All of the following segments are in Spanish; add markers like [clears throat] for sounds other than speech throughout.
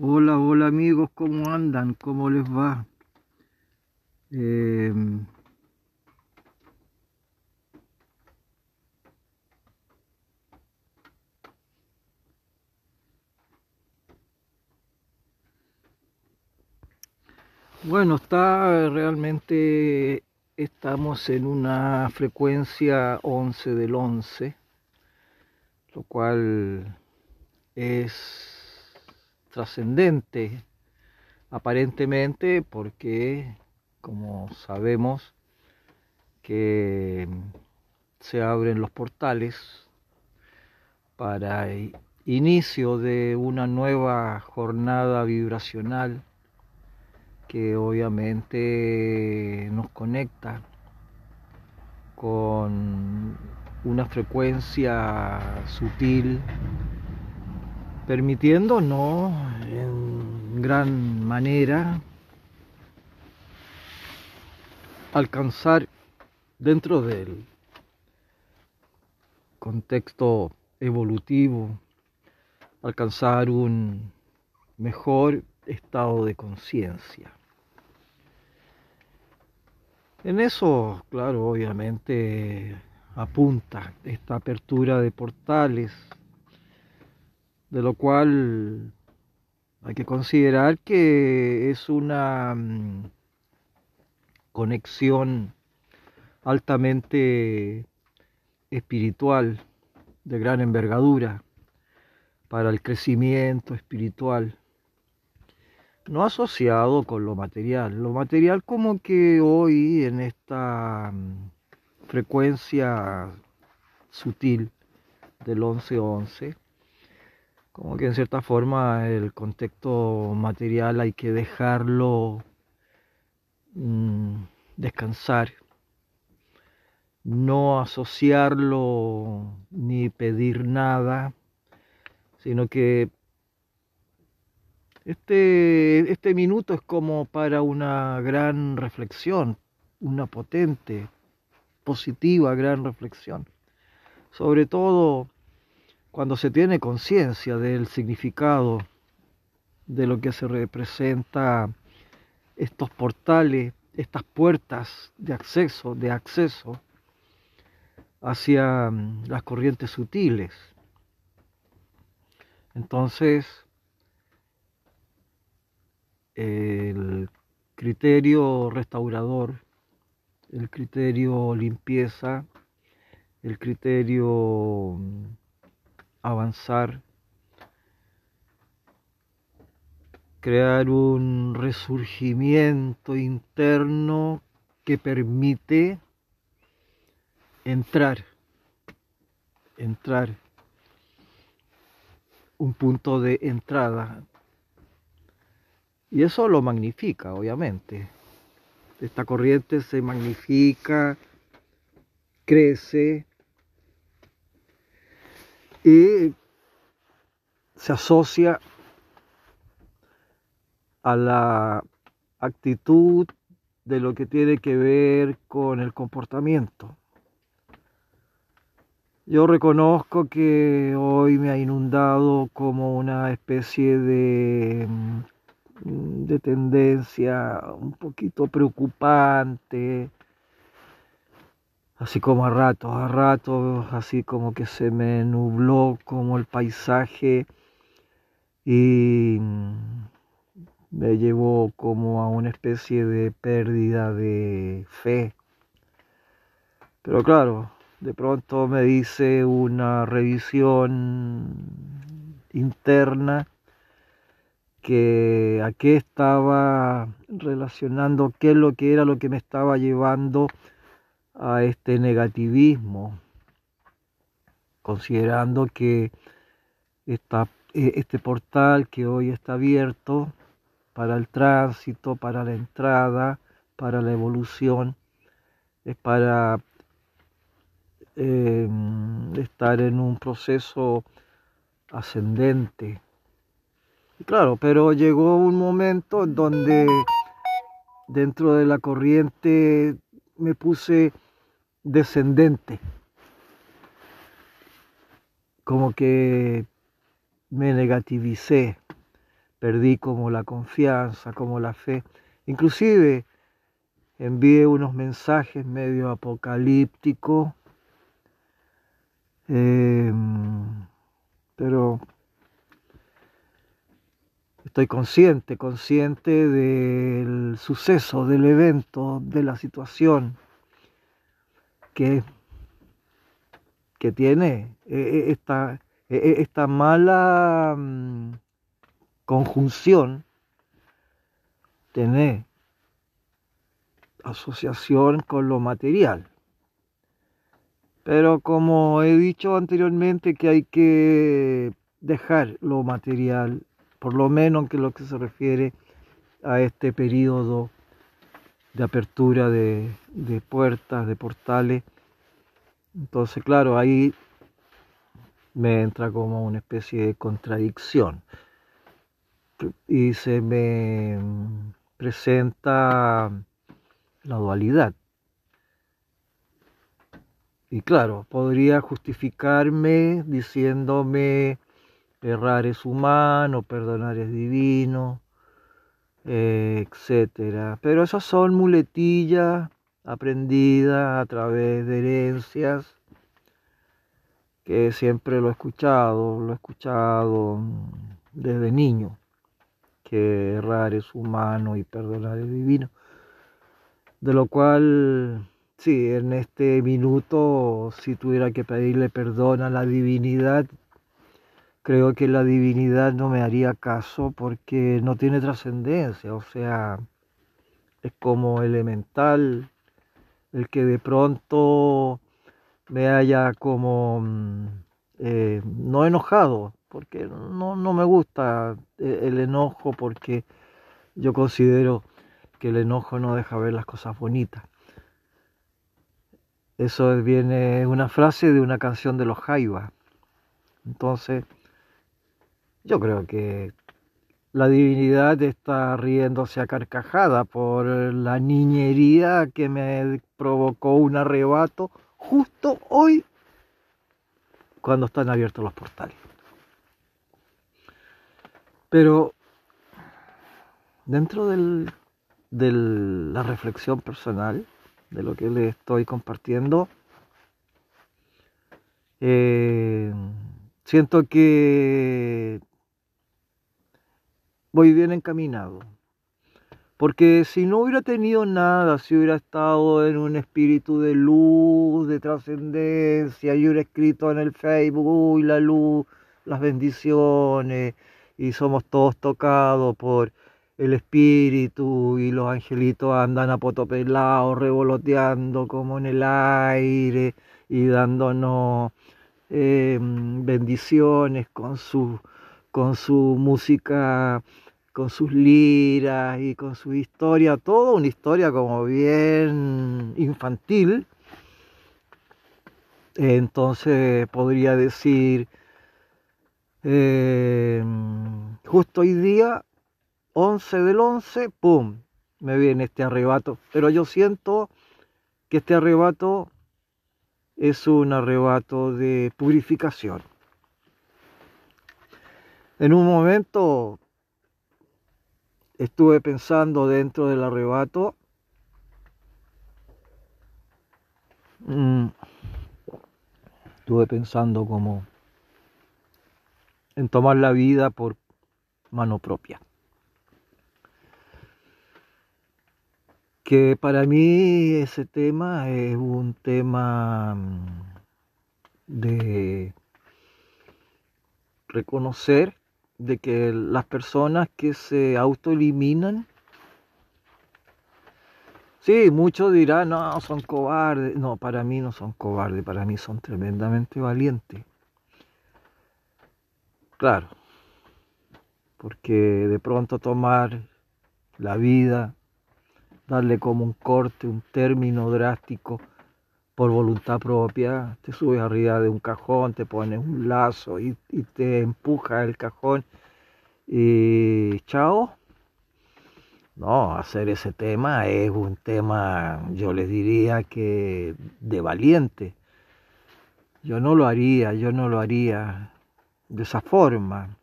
Hola, hola amigos, ¿cómo andan? ¿Cómo les va? Eh, bueno, está realmente, estamos en una frecuencia 11 del 11, lo cual es trascendente, aparentemente, porque, como sabemos, que se abren los portales para inicio de una nueva jornada vibracional que obviamente nos conecta con una frecuencia sutil permitiéndonos en gran manera alcanzar dentro del contexto evolutivo, alcanzar un mejor estado de conciencia. En eso, claro, obviamente apunta esta apertura de portales de lo cual hay que considerar que es una mm, conexión altamente espiritual, de gran envergadura, para el crecimiento espiritual, no asociado con lo material. Lo material como que hoy en esta mm, frecuencia sutil del 11-11, como que en cierta forma el contexto material hay que dejarlo mm, descansar, no asociarlo ni pedir nada, sino que este, este minuto es como para una gran reflexión, una potente, positiva gran reflexión. Sobre todo cuando se tiene conciencia del significado de lo que se representa estos portales, estas puertas de acceso, de acceso hacia mm, las corrientes sutiles. Entonces, el criterio restaurador, el criterio limpieza, el criterio mm, avanzar, crear un resurgimiento interno que permite entrar, entrar, un punto de entrada. Y eso lo magnifica, obviamente. Esta corriente se magnifica, crece, y se asocia a la actitud de lo que tiene que ver con el comportamiento. Yo reconozco que hoy me ha inundado como una especie de, mm, de tendencia un poquito preocupante, así como a ratos, a ratos, así como que se me nubló como el paisaje y me llevó como a una especie de pérdida de fe. Pero claro, de pronto me dice una revisión interna que a qué estaba relacionando, qué es lo que era lo que me estaba llevando a este negativismo, considerando que e, este portal que hoy está abierto para el tránsito, para la entrada, para la evolución, es para em, estar en un proceso ascendente. claro, pero llegó un momento en donde dentro de la corriente me puse descendente. Como que me negativicé, perdí como la confianza, como la fe. Inclusive envié unos mensajes medio apocalípticos, em, pero estoy consciente, consciente del suceso, del evento, de la situación que, que tiene eh, eh, esta, eh, esta mala mm, conjunción, tener asociación con lo material. Pero como he dicho anteriormente que hay que dejar lo material, por lo menos en lo que se refiere a este periodo de apertura de, puertas, de portales. Entonces, claro, ahí me entra como una especie de contradicción y se me presenta la dualidad. Y claro, podría justificarme diciéndome errar es humano, perdonar es divino, etcétera. Pero esas son muletillas aprendidas a través de herencias que siempre lo he escuchado, lo he escuchado desde niño, que errar es humano y perdonar es divino. De lo cual, sí, en este minuto, si tuviera que pedirle perdón a la divinidad, creo que la divinidad no me haría caso porque no tiene trascendencia, o sea, es como elemental el que de pronto me haya como mm, eh, no enojado, porque no, no me gusta eh, el enojo porque yo considero que el enojo no deja ver las cosas bonitas. Eso viene una frase de una canción de los Jaivas. Entonces, yo creo que la divinidad está riéndose a carcajada por la niñería que me provocó un arrebato justo hoy cuando están abiertos los portales. Pero dentro del de la reflexión personal, de lo que le estoy compartiendo, eh, siento que voy bien encaminado. Porque si no hubiera tenido nada, si hubiera estado en un espíritu de luz, de trascendencia, y hubiera escrito en el Facebook, y la luz, las bendiciones, y somos todos tocados por el espíritu y los angelitos andan apotopelados, revoloteando como en el aire y dándonos em, bendiciones con su, con su música, con sus liras y con su historia, toda una historia como bien infantil. Entonces podría decir, em, justo hoy día 11 del 11, ¡pum! Me viene este arrebato. Pero yo siento que este arrebato es un arrebato de purificación. En un momento estuve pensando dentro del arrebato, mm, estuve pensando como en tomar la vida por mano propia. que para mí ese tema es un tema mm, de reconocer de que las personas que se autoeliminan, sí, muchos dirán, no, son cobardes. No, para mí no son cobardes, para mí son tremendamente valientes. Claro, porque de pronto tomar la vida darle como un corte, un término drástico por voluntad propia, te subes arriba de un cajón, te pones un lazo y, te empuja el cajón y chao. No, hacer ese tema es un tema, yo les diría que de valiente. Yo no lo haría, yo no lo haría de esa forma,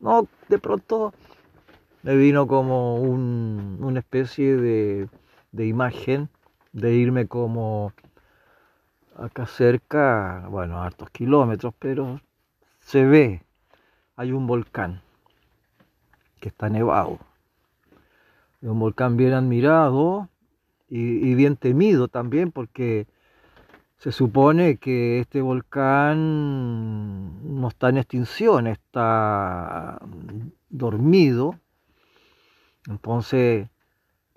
No, de pronto me vino como un, una especie de, de imagen de irme como acá cerca, bueno, hartos kilómetros, pero se ve, hay un volcán que está nevado. Un volcán bien admirado y, y bien temido también porque se supone que este volcán no está en extinción, está dormido. Entonces,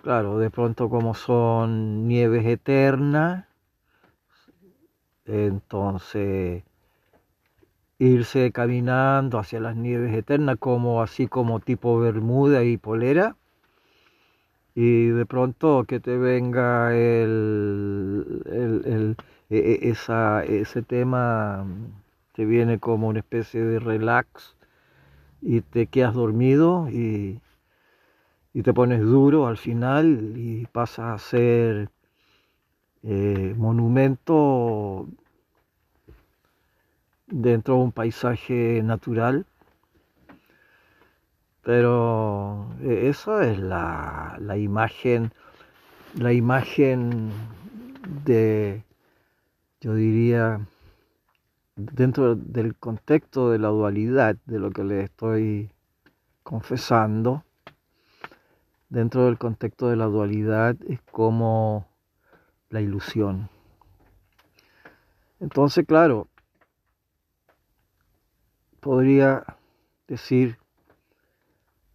claro, de pronto como son nieves eternas, entonces irse caminando hacia las nieves eternas como así como tipo bermuda y polera. Y de pronto que te venga el, el, el e, e, esa, ese tema te viene como una especie de relax y te quedas dormido y, y te pones duro al final y pasa a ser eh, monumento dentro de un paisaje natural. Pero eh, eso es la, la imagen, la imagen de, yo diría, dentro del contexto de la dualidad de lo que le estoy confesando, dentro del contexto de la dualidad es como la ilusión. Entonces, claro, podría decir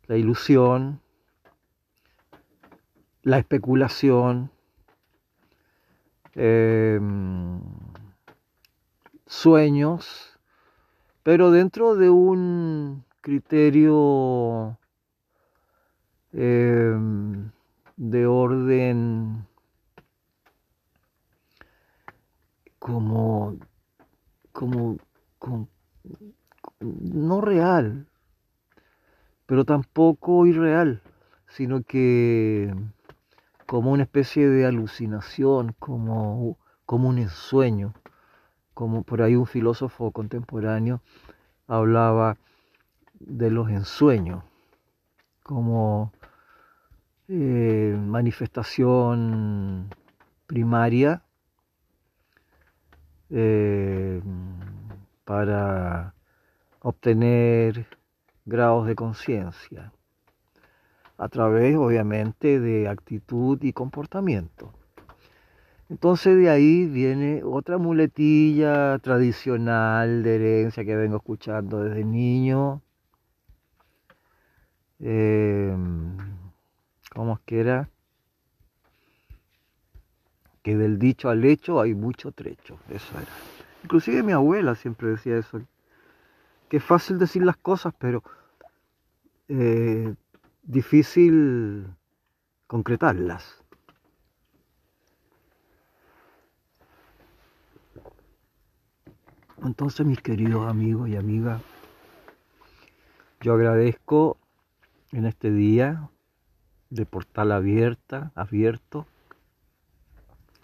la ilusión, la especulación, em, sueños, pero dentro de un criterio em, de orden como, como, no real, pero tampoco irreal, sino que como una especie de alucinación, como, como un ensueño, como por ahí un filósofo contemporáneo hablaba de los ensueños, como eh, manifestación primaria eh, para obtener grados de conciencia a través obviamente de actitud y comportamiento. Entonces de ahí viene otra muletilla tradicional de herencia que vengo escuchando desde niño. Eh, ¿Cómo es que era? Que del dicho al hecho hay mucho trecho. Eso era. Inclusive mi abuela siempre decía eso, es fácil decir las cosas, pero eh, difícil concretarlas. Entonces, mis queridos amigos y amigas, yo agradezco en este día de portal abierta, abierto,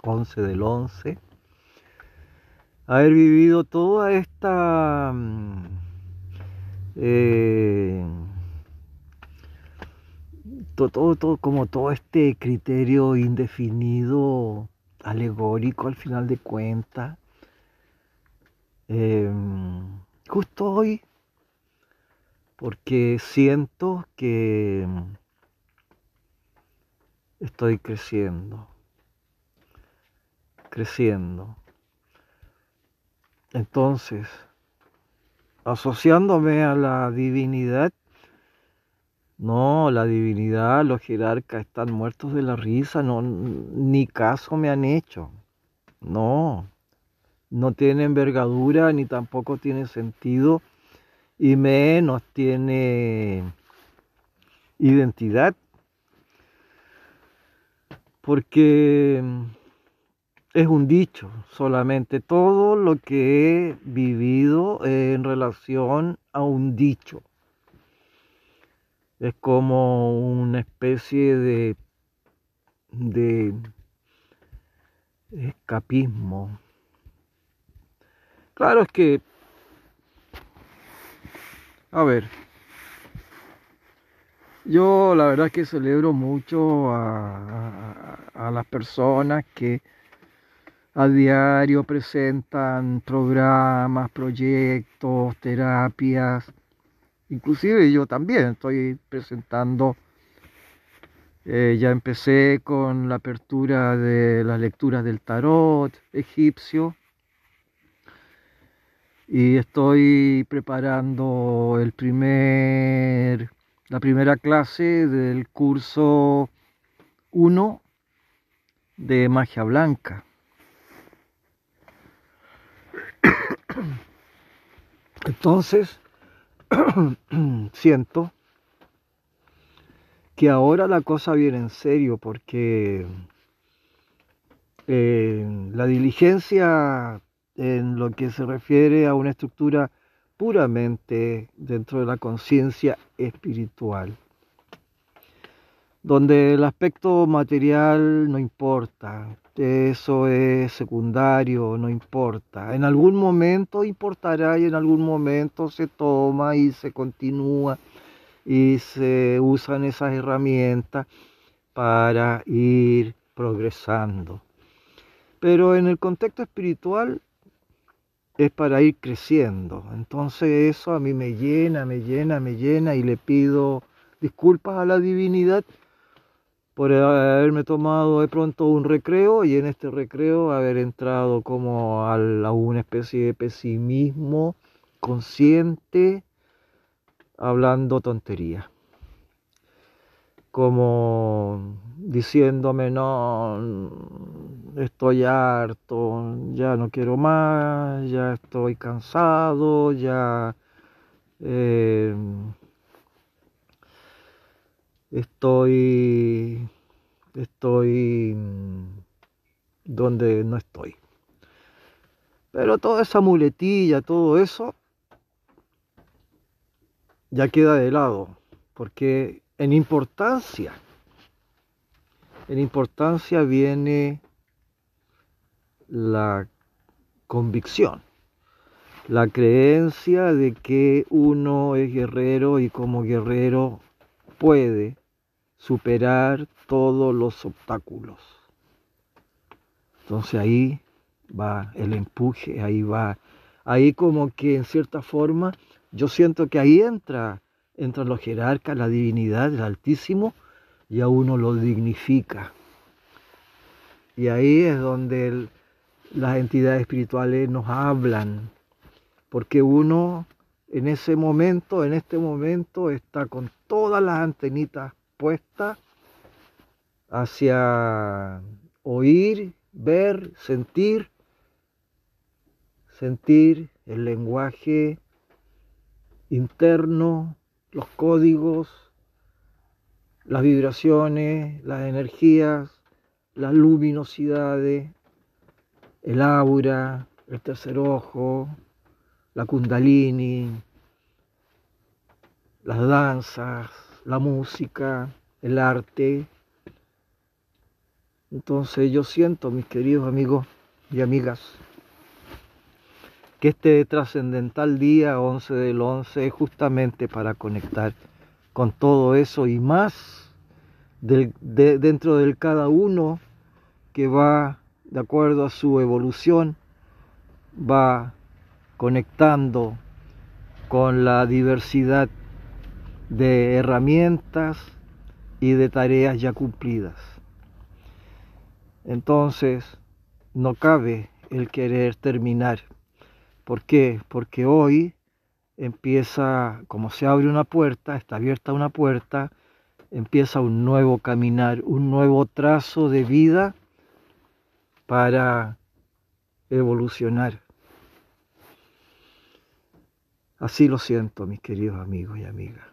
11 del 11, haber vivido toda esta mm, eh, todo, todo, como todo este criterio indefinido, alegórico al final de cuentas. Em, justo hoy, porque siento que estoy creciendo, creciendo. Entonces, asociándome a la divinidad, no, la divinidad, los jerarcas están muertos de la risa, no, ni caso me han hecho. No, no tiene envergadura ni tampoco tiene sentido y menos tiene identidad. Porque es un dicho solamente, todo lo que he vivido en relación a un dicho. Es como una especie de, de escapismo. Claro es que, a ver, Yo la verdad que celebro mucho a, a, las personas que a diario presentan programas, proyectos, terapias. Inclusive yo también estoy presentando, eh, ya empecé con la apertura de las lecturas del tarot egipcio y estoy preparando el primer la primera clase del curso 1 de magia blanca. Entonces, [clears throat] siento que ahora la cosa viene en serio porque eh, la diligencia en lo que se refiere a una estructura puramente dentro de la conciencia espiritual, donde el aspecto material no importa, eso es secundario, no importa. En algún momento importará y en algún momento se toma y se continúa y se usan esas herramientas para ir progresando. Pero en el contexto espiritual es para ir creciendo. Entonces eso a mí me llena, me llena, me llena y le pido disculpas a la divinidad por haberme tomado de pronto un recreo y en este recreo haber entrado como a, una especie de pesimismo consciente hablando tontería como diciéndome no estoy harto, ya no quiero más, ya estoy cansado, ya eh, estoy, estoy donde no estoy. Pero toda esa muletilla, todo eso, ya queda de lado, porque en importancia, en importancia viene la convicción, la creencia de que uno es guerrero y como guerrero puede superar todos los obstáculos. Entonces ahí va el empuje, ahí va, ahí como que en cierta forma yo siento que ahí entra, entran los jerarcas, la divinidad, el Altísimo, y a uno lo dignifica. Y ahí es donde el, las entidades espirituales nos hablan, porque uno en ese momento, en este momento, está con todas las antenitas hacia oír, ver, sentir, sentir el lenguaje interno, los códigos, las vibraciones, las energías, las luminosidades, el aura, el tercer ojo, la kundalini, las danzas, la música, el arte. Entonces yo siento, mis queridos amigos y amigas, que este trascendental día 11 del 11 es justamente para conectar con todo eso y más dentro del cada uno que va de acuerdo a su evolución, va conectando con la diversidad de herramientas y de tareas ya cumplidas. Entonces, no cabe el querer terminar. ¿Por qué? Porque hoy empieza, como se abre una puerta, está abierta una puerta, empieza un nuevo caminar, un nuevo trazo de vida para evolucionar. Así lo siento, mis queridos amigos y amigas.